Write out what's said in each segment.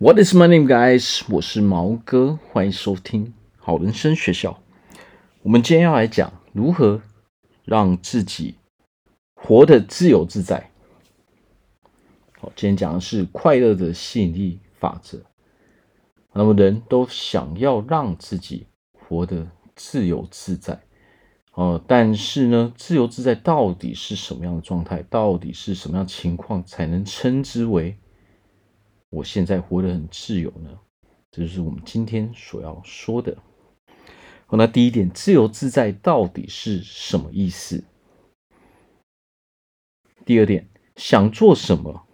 What is my name, guys？我是毛哥，欢迎收听好人生学校。我们今天要来讲如何让自己活得自由自在。好，今天讲的是快乐的吸引力法则。那么，人都想要让自己活得自由自在。哦，但是呢，自由自在到底是什么样的状态？到底是什么样情况才能称之为？我现在活得很自由呢，这就是我们今天所要说的。好，那第一点，自由自在到底是什么意思？第二点，想做什么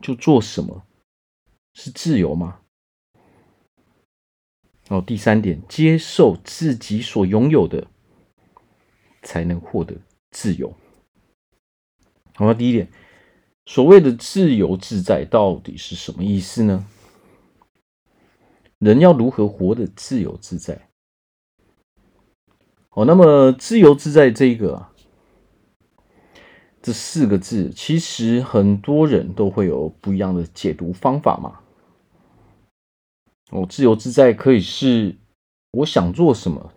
就做什么，是自由吗？然后第三点，接受自己所拥有的，才能获得自由。好，那第一点。所谓的自由自在到底是什么意思呢？人要如何活得自由自在？哦，那么自由自在这个啊，这四个字，其实很多人都会有不一样的解读方法嘛。哦，自由自在可以是我想做什么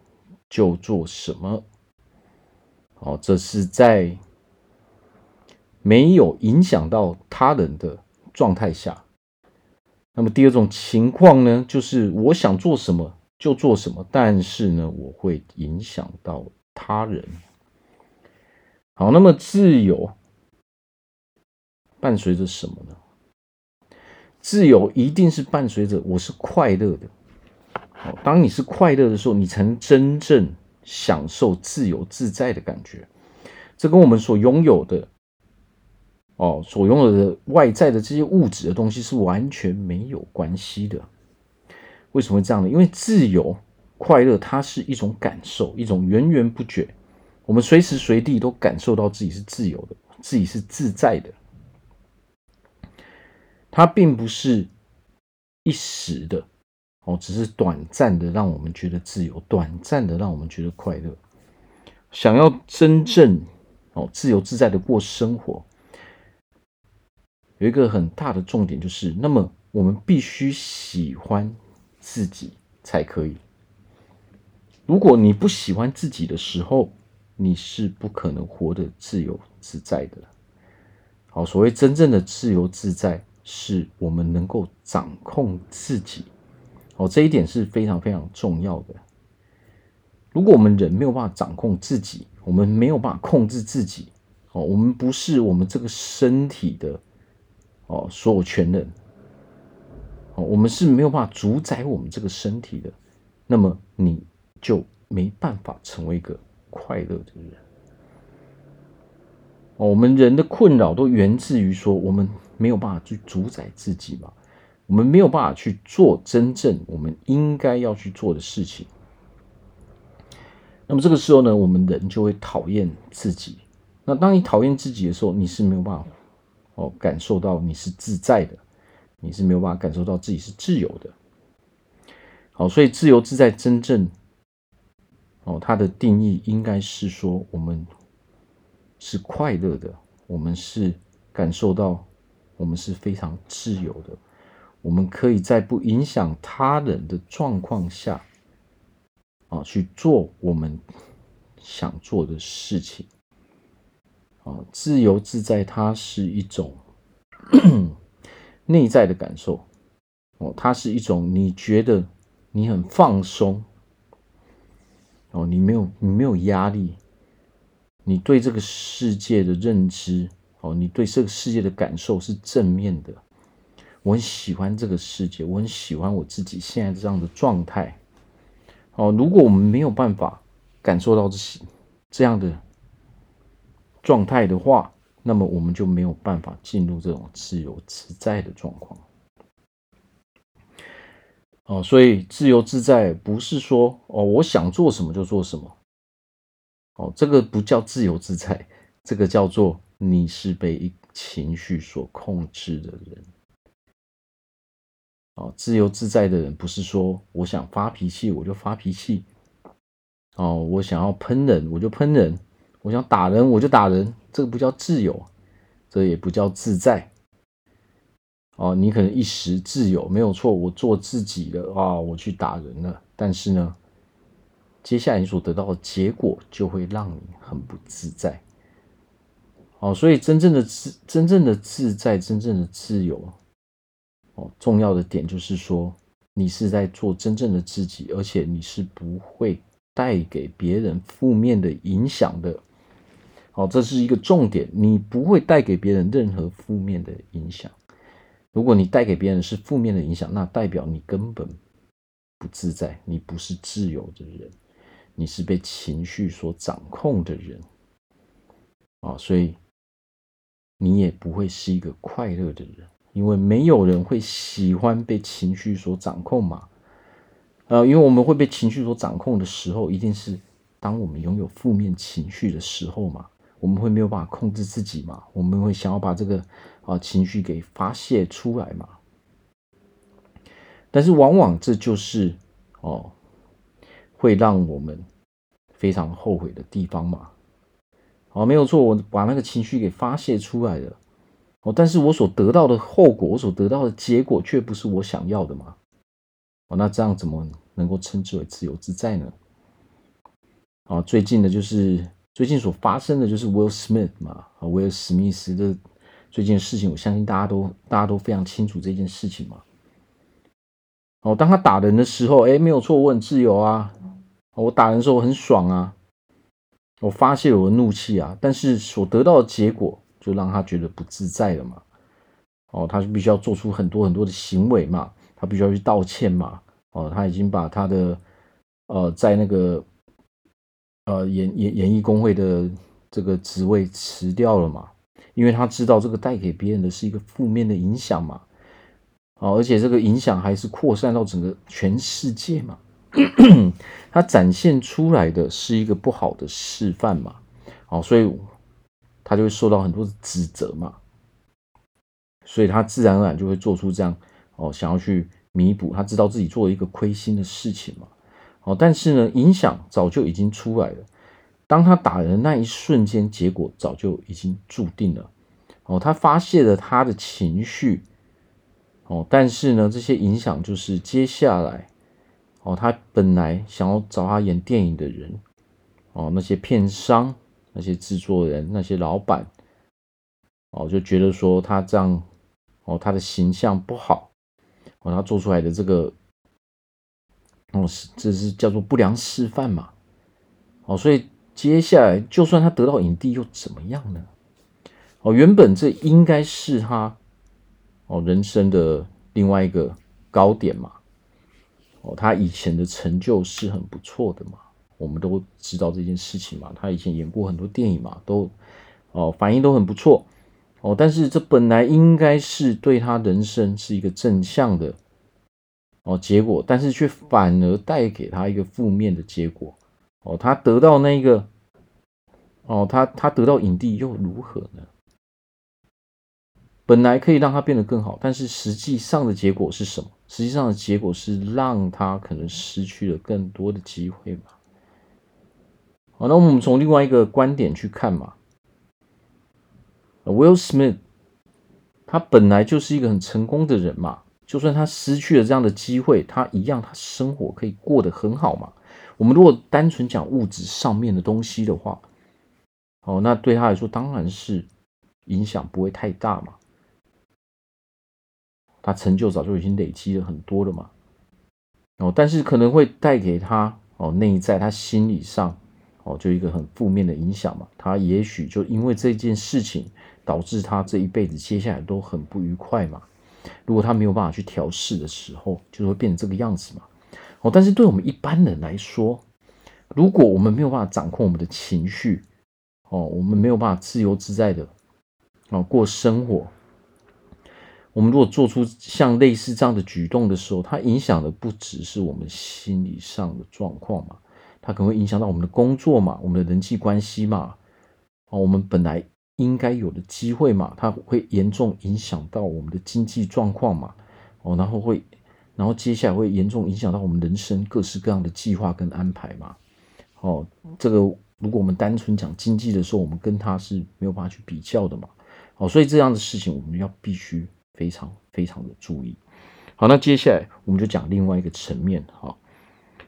就做什么。哦，这是在。没有影响到他人的状态下，那么第二种情况呢，就是我想做什么就做什么，但是呢，我会影响到他人。好，那么自由伴随着什么呢？自由一定是伴随着我是快乐的。好，当你是快乐的时候，你才能真正享受自由自在的感觉。这跟我们所拥有的。哦，所拥有的外在的这些物质的东西是完全没有关系的。为什么会这样呢？因为自由、快乐，它是一种感受，一种源源不绝，我们随时随地都感受到自己是自由的，自己是自在的。它并不是一时的，哦，只是短暂的让我们觉得自由，短暂的让我们觉得快乐。想要真正哦自由自在的过生活。有一个很大的重点就是，那么我们必须喜欢自己才可以。如果你不喜欢自己的时候，你是不可能活得自由自在的。好，所谓真正的自由自在，是我们能够掌控自己。好，这一点是非常非常重要的。如果我们人没有办法掌控自己，我们没有办法控制自己，哦，我们不是我们这个身体的。哦，所有权人，哦，我们是没有办法主宰我们这个身体的，那么你就没办法成为一个快乐的人。哦，我们人的困扰都源自于说，我们没有办法去主宰自己嘛，我们没有办法去做真正我们应该要去做的事情。那么这个时候呢，我们人就会讨厌自己。那当你讨厌自己的时候，你是没有办法。哦，感受到你是自在的，你是没有办法感受到自己是自由的。好，所以自由自在真正，哦，它的定义应该是说，我们是快乐的，我们是感受到我们是非常自由的，我们可以在不影响他人的状况下，啊，去做我们想做的事情。啊，自由自在，它是一种 内在的感受。哦，它是一种你觉得你很放松。哦，你没有你没有压力，你对这个世界的认知，哦，你对这个世界的感受是正面的。我很喜欢这个世界，我很喜欢我自己现在这样的状态。哦，如果我们没有办法感受到这些这样的。状态的话，那么我们就没有办法进入这种自由自在的状况。哦，所以自由自在不是说哦，我想做什么就做什么。哦，这个不叫自由自在，这个叫做你是被情绪所控制的人。哦，自由自在的人不是说我想发脾气我就发脾气。哦，我想要喷人我就喷人。我想打人，我就打人，这个不叫自由，这也不叫自在。哦，你可能一时自由没有错，我做自己的啊、我去打人了。但是呢，接下来你所得到的结果就会让你很不自在。哦，所以真正的自、真正的自在、真正的自由，哦，重要的点就是说，你是在做真正的自己，而且你是不会带给别人负面的影响的。哦，这是一个重点，你不会带给别人任何负面的影响。如果你带给别人是负面的影响，那代表你根本不自在，你不是自由的人，你是被情绪所掌控的人。啊，所以你也不会是一个快乐的人，因为没有人会喜欢被情绪所掌控嘛。呃，因为我们会被情绪所掌控的时候，一定是当我们拥有负面情绪的时候嘛。我们会没有办法控制自己嘛？我们会想要把这个啊情绪给发泄出来嘛？但是往往这就是哦，会让我们非常后悔的地方嘛。哦，没有错，我把那个情绪给发泄出来了。哦，但是我所得到的后果，我所得到的结果，却不是我想要的嘛。哦，那这样怎么能够称之为自由自在呢？啊，最近的就是。最近所发生的就是 Will Smith 嘛，啊，威尔史密斯的最近事情，我相信大家都大家都非常清楚这件事情嘛。哦，当他打人的时候，哎，没有错，我很自由啊，我打人的时候我很爽啊，我发泄我的怒气啊，但是所得到的结果就让他觉得不自在了嘛。哦，他就必须要做出很多很多的行为嘛，他必须要去道歉嘛。哦，他已经把他的呃在那个。呃，演演演艺工会的这个职位辞掉了嘛？因为他知道这个带给别人的是一个负面的影响嘛。哦，而且这个影响还是扩散到整个全世界嘛。他展现出来的是一个不好的示范嘛。哦，所以他就会受到很多指责嘛。所以他自然而然就会做出这样哦，想要去弥补，他知道自己做了一个亏心的事情嘛。哦，但是呢，影响早就已经出来了。当他打人那一瞬间，结果早就已经注定了。哦，他发泄了他的情绪。哦，但是呢，这些影响就是接下来，哦，他本来想要找他演电影的人，哦，那些片商、那些制作人、那些老板，哦，就觉得说他这样，哦，他的形象不好，哦，他做出来的这个。哦，是，这是叫做不良示范嘛？哦，所以接下来就算他得到影帝又怎么样呢？哦，原本这应该是他哦人生的另外一个高点嘛。哦，他以前的成就是很不错的嘛，我们都知道这件事情嘛。他以前演过很多电影嘛，都哦反应都很不错。哦，但是这本来应该是对他人生是一个正向的。哦，结果，但是却反而带给他一个负面的结果。哦，他得到那个，哦，他他得到影帝又如何呢？本来可以让他变得更好，但是实际上的结果是什么？实际上的结果是让他可能失去了更多的机会嘛。好，那我们从另外一个观点去看嘛。Will Smith，他本来就是一个很成功的人嘛。就算他失去了这样的机会，他一样，他生活可以过得很好嘛。我们如果单纯讲物质上面的东西的话，哦，那对他来说当然是影响不会太大嘛。他成就早就已经累积了很多了嘛。哦，但是可能会带给他哦内在他心理上哦就一个很负面的影响嘛。他也许就因为这件事情导致他这一辈子接下来都很不愉快嘛。如果他没有办法去调试的时候，就会变成这个样子嘛。哦，但是对我们一般人来说，如果我们没有办法掌控我们的情绪，哦，我们没有办法自由自在的哦过生活，我们如果做出像类似这样的举动的时候，它影响的不只是我们心理上的状况嘛，它可能会影响到我们的工作嘛，我们的人际关系嘛。哦，我们本来。应该有的机会嘛，它会严重影响到我们的经济状况嘛，哦，然后会，然后接下来会严重影响到我们人生各式各样的计划跟安排嘛，哦，这个如果我们单纯讲经济的时候，我们跟它是没有办法去比较的嘛，哦，所以这样的事情我们要必须非常非常的注意。好，那接下来我们就讲另外一个层面，哈，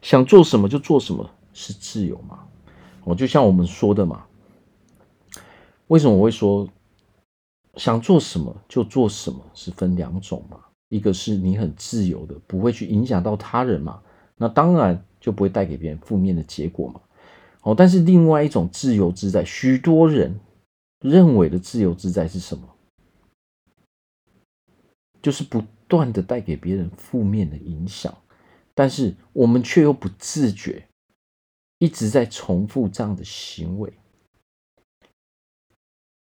想做什么就做什么是自由嘛？哦，就像我们说的嘛，为什么我会说想做什么就做什么是分两种嘛？一个是你很自由的，不会去影响到他人嘛，那当然就不会带给别人负面的结果嘛。哦，但是另外一种自由自在，许多人认为的自由自在是什么？就是不断的带给别人负面的影响，但是我们却又不自觉，一直在重复这样的行为。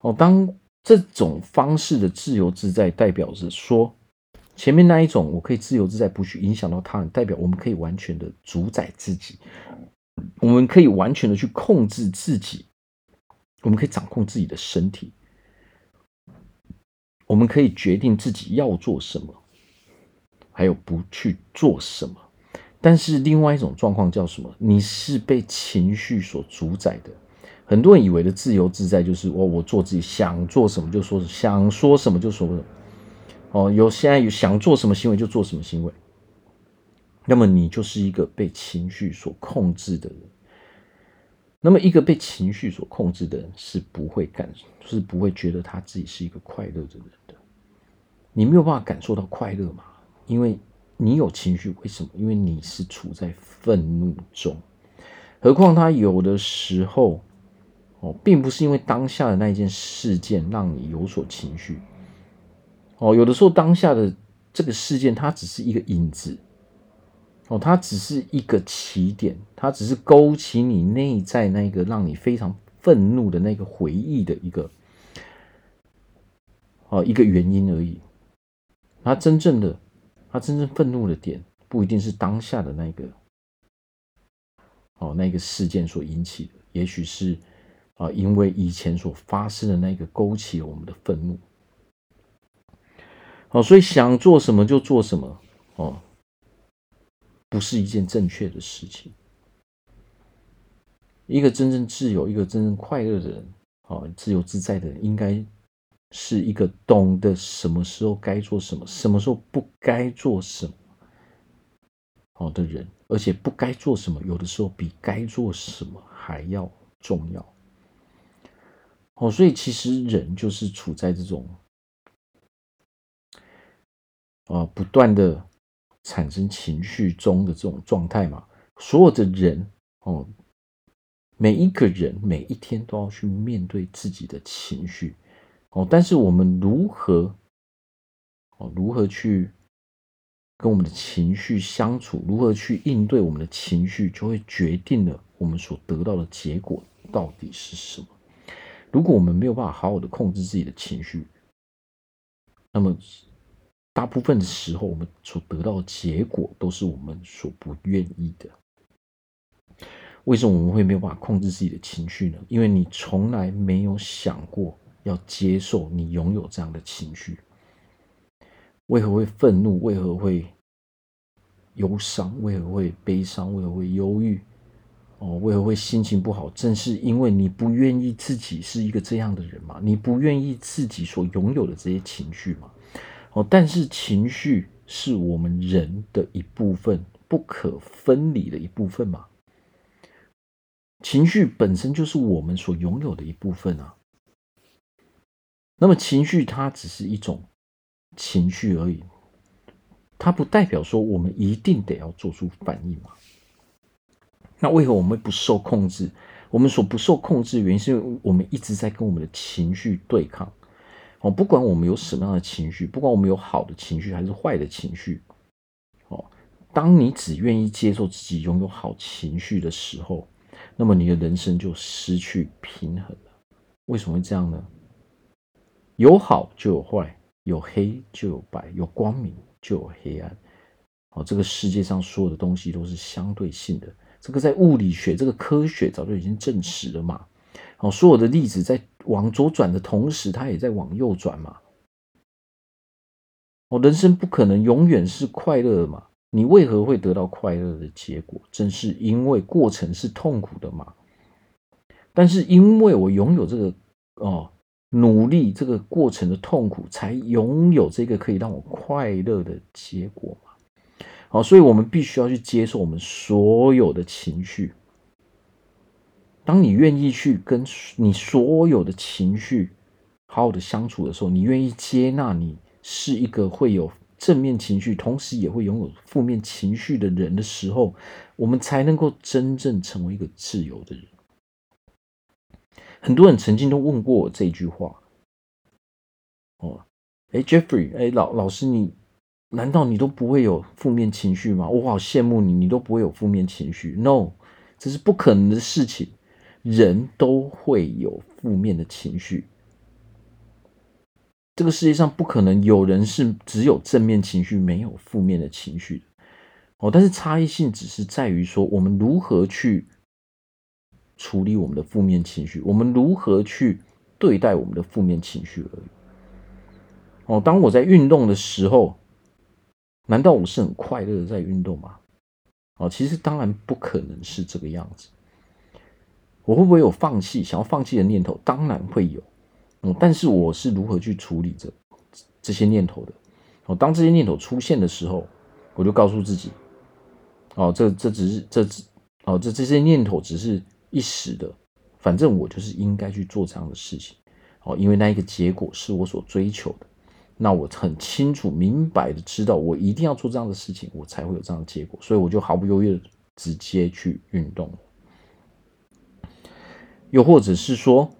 哦，当这种方式的自由自在，代表着说，前面那一种我可以自由自在，不去影响到他人，代表我们可以完全的主宰自己。我们可以完全的去控制自己，我们可以掌控自己的身体，我们可以决定自己要做什么，还有不去做什么。但是另外一种状况叫什么？你是被情绪所主宰的。很多人以为的自由自在就是我我做自己想做什么就说什么，想说什么就说什么。哦，有现在有想做什么行为就做什么行为。那么你就是一个被情绪所控制的人。那么一个被情绪所控制的人是不会感，是不会觉得他自己是一个快乐的人的。你没有办法感受到快乐嘛？因为你有情绪，为什么？因为你是处在愤怒中。何况他有的时候，哦，并不是因为当下的那一件事件让你有所情绪。哦，有的时候当下的这个事件，它只是一个影子。哦，它只是一个起点，它只是勾起你内在那个让你非常愤怒的那个回忆的一个，哦，一个原因而已。它真正的，它真正愤怒的点，不一定是当下的那个，哦，那个事件所引起的，也许是啊，因为以前所发生的那个勾起了我们的愤怒。好，所以想做什么就做什么，哦。不是一件正确的事情。一个真正自由、一个真正快乐的人，啊，自由自在的人，应该是一个懂得什么时候该做什么，什么时候不该做什么，好的人，而且不该做什么，有的时候比该做什么还要重要。哦，所以其实人就是处在这种，啊，不断的。产生情绪中的这种状态嘛，所有的人哦，每一个人每一天都要去面对自己的情绪哦，但是我们如何哦，如何去跟我们的情绪相处，如何去应对我们的情绪，就会决定了我们所得到的结果到底是什么。如果我们没有办法好好的控制自己的情绪，那么。大部分的时候，我们所得到的结果都是我们所不愿意的。为什么我们会没有办法控制自己的情绪呢？因为你从来没有想过要接受你拥有这样的情绪。为何会愤怒？为何会忧伤？为何会悲伤？为何会忧郁？哦，为何会心情不好？正是因为你不愿意自己是一个这样的人嘛？你不愿意自己所拥有的这些情绪嘛？哦，但是情绪是我们人的一部分，不可分离的一部分嘛。情绪本身就是我们所拥有的一部分啊。那么情绪它只是一种情绪而已，它不代表说我们一定得要做出反应嘛。那为何我们不受控制？我们所不受控制原因，是因为我们一直在跟我们的情绪对抗。哦，不管我们有什么样的情绪，不管我们有好的情绪还是坏的情绪，哦，当你只愿意接受自己拥有好情绪的时候，那么你的人生就失去平衡了。为什么会这样呢？有好就有坏，有黑就有白，有光明就有黑暗。哦，这个世界上所有的东西都是相对性的，这个在物理学这个科学早就已经证实了嘛。哦，所有的粒子在往左转的同时，它也在往右转嘛。哦，人生不可能永远是快乐的嘛。你为何会得到快乐的结果？正是因为过程是痛苦的嘛。但是因为我拥有这个哦努力这个过程的痛苦，才拥有这个可以让我快乐的结果。好，所以我们必须要去接受我们所有的情绪。当你愿意去跟你所有的情绪好好的相处的时候，你愿意接纳你是一个会有正面情绪，同时也会拥有负面情绪的人的时候，我们才能够真正成为一个自由的人。很多人曾经都问过我这句话：“哦，哎，Jeffrey，哎，老老师，你难道你都不会有负面情绪吗？我好羡慕你，你都不会有负面情绪。No，这是不可能的事情。人都会有负面的情绪。这个世界上不可能有人是只有正面情绪，没有负面的情绪。哦，但是差异性只是在于说，我们如何去。”处理我们的负面情绪，我们如何去对待我们的负面情绪而已。哦，当我在运动的时候，难道我是很快乐的在运动吗？哦，其实当然不可能是这个样子。我会不会有放弃、想要放弃的念头？当然会有。嗯，但是我是如何去处理这这些念头的？哦，当这些念头出现的时候，我就告诉自己：哦，这这只是这只哦，这这些念头只是。一时的，反正我就是应该去做这样的事情，哦，因为那一个结果是我所追求的，那我很清楚明白的知道，我一定要做这样的事情，我才会有这样的结果，所以我就毫不犹豫的直接去运动。又或者是说，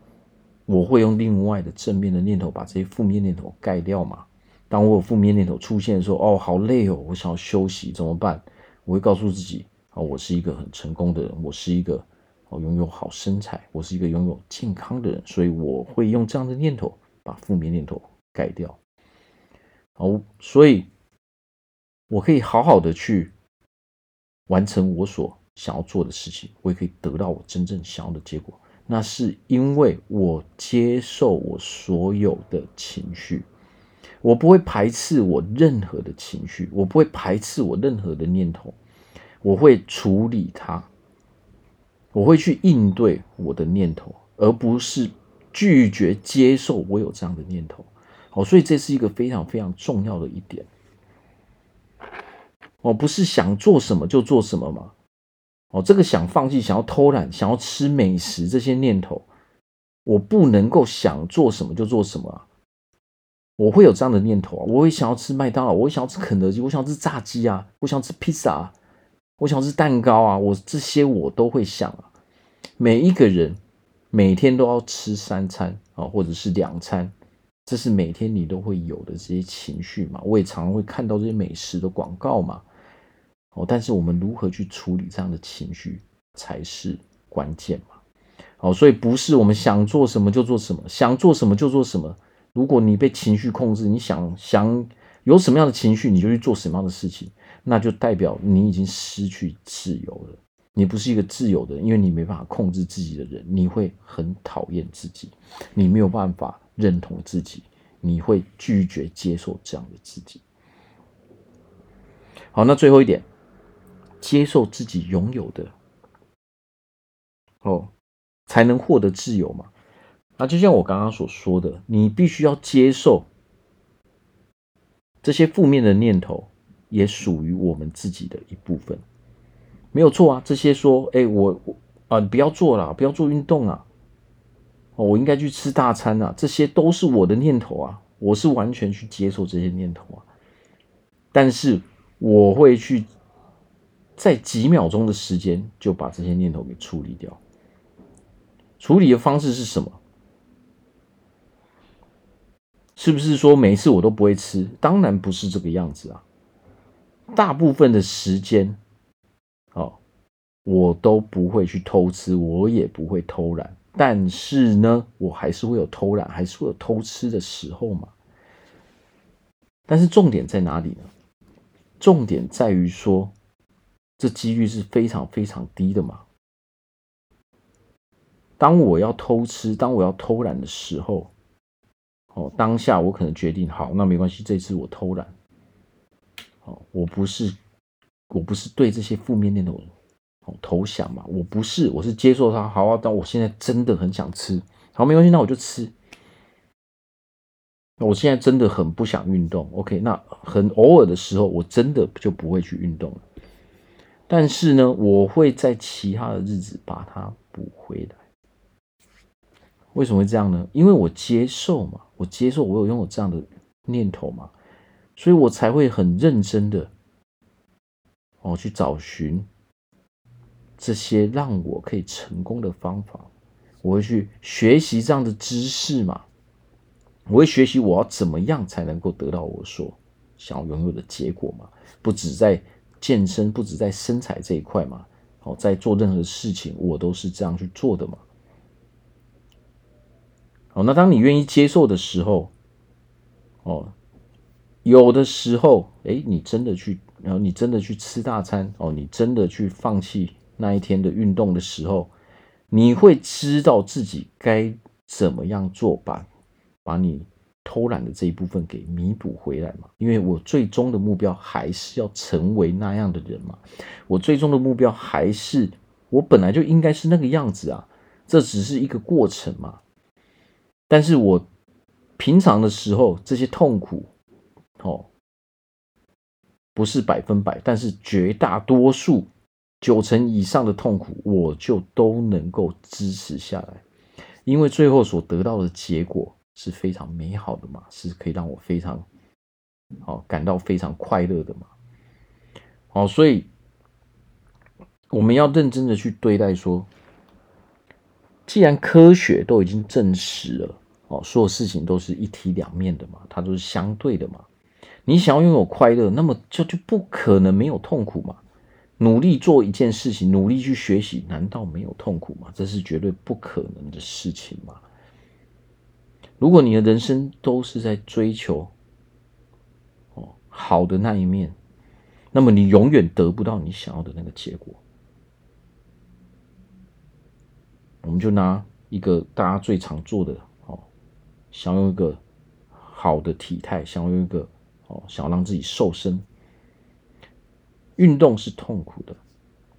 我会用另外的正面的念头把这些负面念头盖掉嘛？当我有负面念头出现的时候，哦，好累哦，我想要休息，怎么办？我会告诉自己，哦，我是一个很成功的人，我是一个。哦拥有好身材，我是一个拥有健康的人，所以我会用这样的念头把负面念头盖掉。哦，所以我可以好好的去完成我所想要做的事情，我也可以得到我真正想要的结果。那是因为我接受我所有的情绪，我不会排斥我任何的情绪，我不会排斥我任何的念头，我会处理它。我会去应对我的念头，而不是拒绝接受我有这样的念头。哦，所以这是一个非常非常重要的一点。我不是想做什么就做什么嘛。哦，这个想放弃、想要偷懒、想要吃美食这些念头，我不能够想做什么就做什么啊。我会有这样的念头啊，我会想要吃麦当劳，我会想要吃肯德基，我想要吃炸鸡啊，我想要吃披萨啊。我想吃蛋糕啊，我这些我都会想啊。每一个人每天都要吃三餐啊，或者是两餐，这是每天你都会有的这些情绪嘛。我也常常会看到这些美食的广告嘛。哦，但是我们如何去处理这样的情绪才是关键嘛。哦，所以不是我们想做什么就做什么，想做什么就做什么。如果你被情绪控制，你想想有什么样的情绪，你就去做什么样的事情。那就代表你已经失去自由了，你不是一个自由的人，因为你没办法控制自己的人，你会很讨厌自己，你没有办法认同自己，你会拒绝接受这样的自己。好，那最后一点，接受自己拥有的，哦，才能获得自由嘛。那就像我刚刚所说的，你必须要接受这些负面的念头。也属于我们自己的一部分，没有错啊。这些说，哎、我我啊，不要做了，不要做运动啊，哦，我应该去吃大餐啊，这些都是我的念头啊，我是完全去接受这些念头啊。但是我会去在几秒钟的时间就把这些念头给处理掉。处理的方式是什么？是不是说每一次我都不会吃？当然不是这个样子啊。大部分的时间，哦，我都不会去偷吃，我也不会偷懒。但是呢，我还是会有偷懒，还是会有偷吃的时候嘛。但是重点在哪里呢？重点在于说，这几率是非常非常低的嘛。当我要偷吃，当我要偷懒的时候，哦，当下我可能决定，好，那没关系，这次我偷懒。哦我不是，我不是对这些负面念头投降嘛？我不是，我是接受它。好啊，但我现在真的很想吃，好，没关系，那我就吃。我现在真的很不想运动，OK，那很偶尔的时候，我真的就不会去运动了。但是呢，我会在其他的日子把它补回来。为什么会这样呢？因为我接受嘛，我接受我有拥有这样的念头嘛，所以我才会很认真的哦去找寻这些让我可以成功的方法。我会去学习这样的知识嘛。我会学习我要怎么样才能够得到我所想要拥有的结果嘛？不止在健身，不止在身材这一块嘛。好，在做任何事情，我都是这样去做的嘛。好，那当你愿意接受的时候，哦，有的时候，哎，你真的去，然后你真的去吃大餐，哦，你真的去放弃那一天的运动的时候，你会知道自己该怎么样做吧。把你偷懒的这一部分给弥补回来嘛？因为我最终的目标还是要成为那样的人嘛。我最终的目标还是我本来就应该是那个样子啊。这只是一个过程嘛。但是我平常的时候这些痛苦，哦，不是百分百，但是绝大多数九成以上的痛苦，我就都能够支持下来，因为最后所得到的结果。是非常美好的嘛，是可以让我非常好感到非常快乐的嘛。好，所以我们要认真的去对待说，既然科学都已经证实了，哦，所有事情都是一体两面的嘛，它都是相对的嘛。你想要拥有快乐，那么就就不可能没有痛苦嘛。努力做一件事情，努力去学习，难道没有痛苦吗？这是绝对不可能的事情嘛。如果你的人生都是在追求哦好的那一面，那么你永远得不到你想要的那个结果。我们就拿一个大家最常做的哦，想要一个好的体态，想要一个哦，想要让自己瘦身，运动是痛苦的，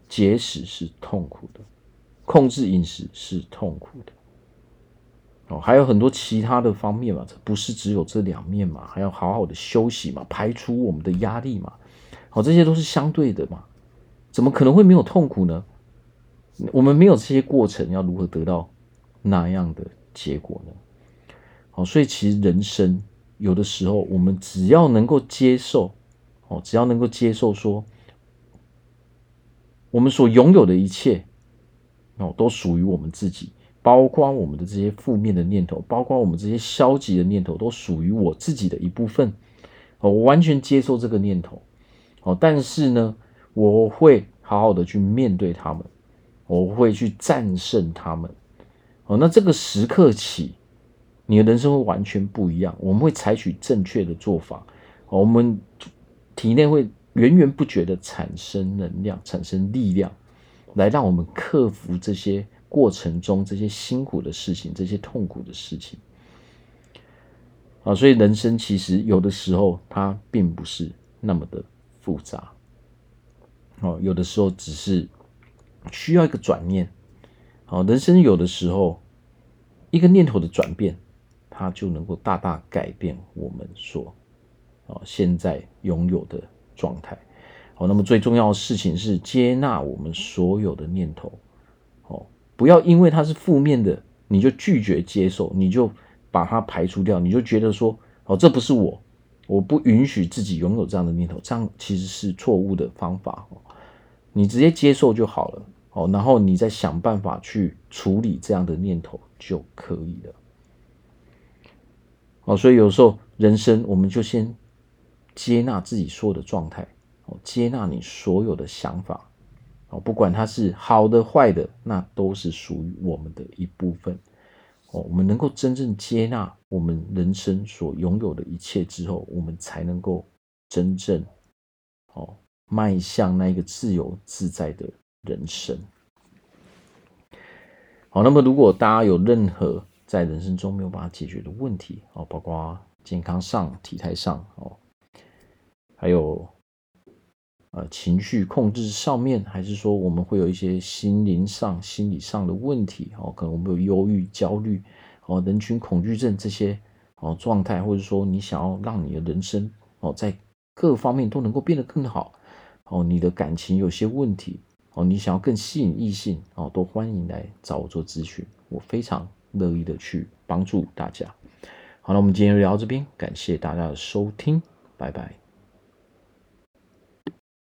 节食是痛苦的，控制饮食是痛苦的。哦，还有很多其他的方面嘛，这不是只有这两面嘛，还要好好的休息嘛，排除我们的压力嘛，好，这些都是相对的嘛，怎么可能会没有痛苦呢？我们没有这些过程，要如何得到那样的结果呢？好，所以其实人生有的时候，我们只要能够接受，哦，只要能够接受说，我们所拥有的一切，哦，都属于我们自己。包括我们的这些负面的念头，包括我们这些消极的念头，都属于我自己的一部分。我完全接受这个念头。哦，但是呢，我会好好的去面对他们，我会去战胜他们。哦，那这个时刻起，你的人生会完全不一样。我们会采取正确的做法，我们体内会源源不绝的产生能量，产生力量，来让我们克服这些。过程中这些辛苦的事情，这些痛苦的事情，啊，所以人生其实有的时候它并不是那么的复杂，哦，有的时候只是需要一个转念，好，人生有的时候一个念头的转变，它就能够大大改变我们所啊现在拥有的状态，好，那么最重要的事情是接纳我们所有的念头，哦。不要因为它是负面的，你就拒绝接受，你就把它排除掉，你就觉得说，哦，这不是我，我不允许自己拥有这样的念头，这样其实是错误的方法哦。你直接接受就好了，哦，然后你再想办法去处理这样的念头就可以了。哦，所以有时候人生我们就先接纳自己所有的状态，哦，接纳你所有的想法。哦，不管它是好的坏的，那都是属于我们的一部分。哦，我们能够真正接纳我们人生所拥有的一切之后，我们才能够真正哦迈向那一个自由自在的人生。好，那么如果大家有任何在人生中没有办法解决的问题，哦，包括健康上、体态上，哦，还有。呃，情绪控制上面，还是说我们会有一些心灵上、心理上的问题哦？可能我们有忧郁、焦虑哦，人群恐惧症这些哦状态，或者说你想要让你的人生哦在各方面都能够变得更好哦，你的感情有些问题哦，你想要更吸引异性哦，都欢迎来找我做咨询，我非常乐意的去帮助大家。好了，我们今天就聊到这边，感谢大家的收听，拜拜。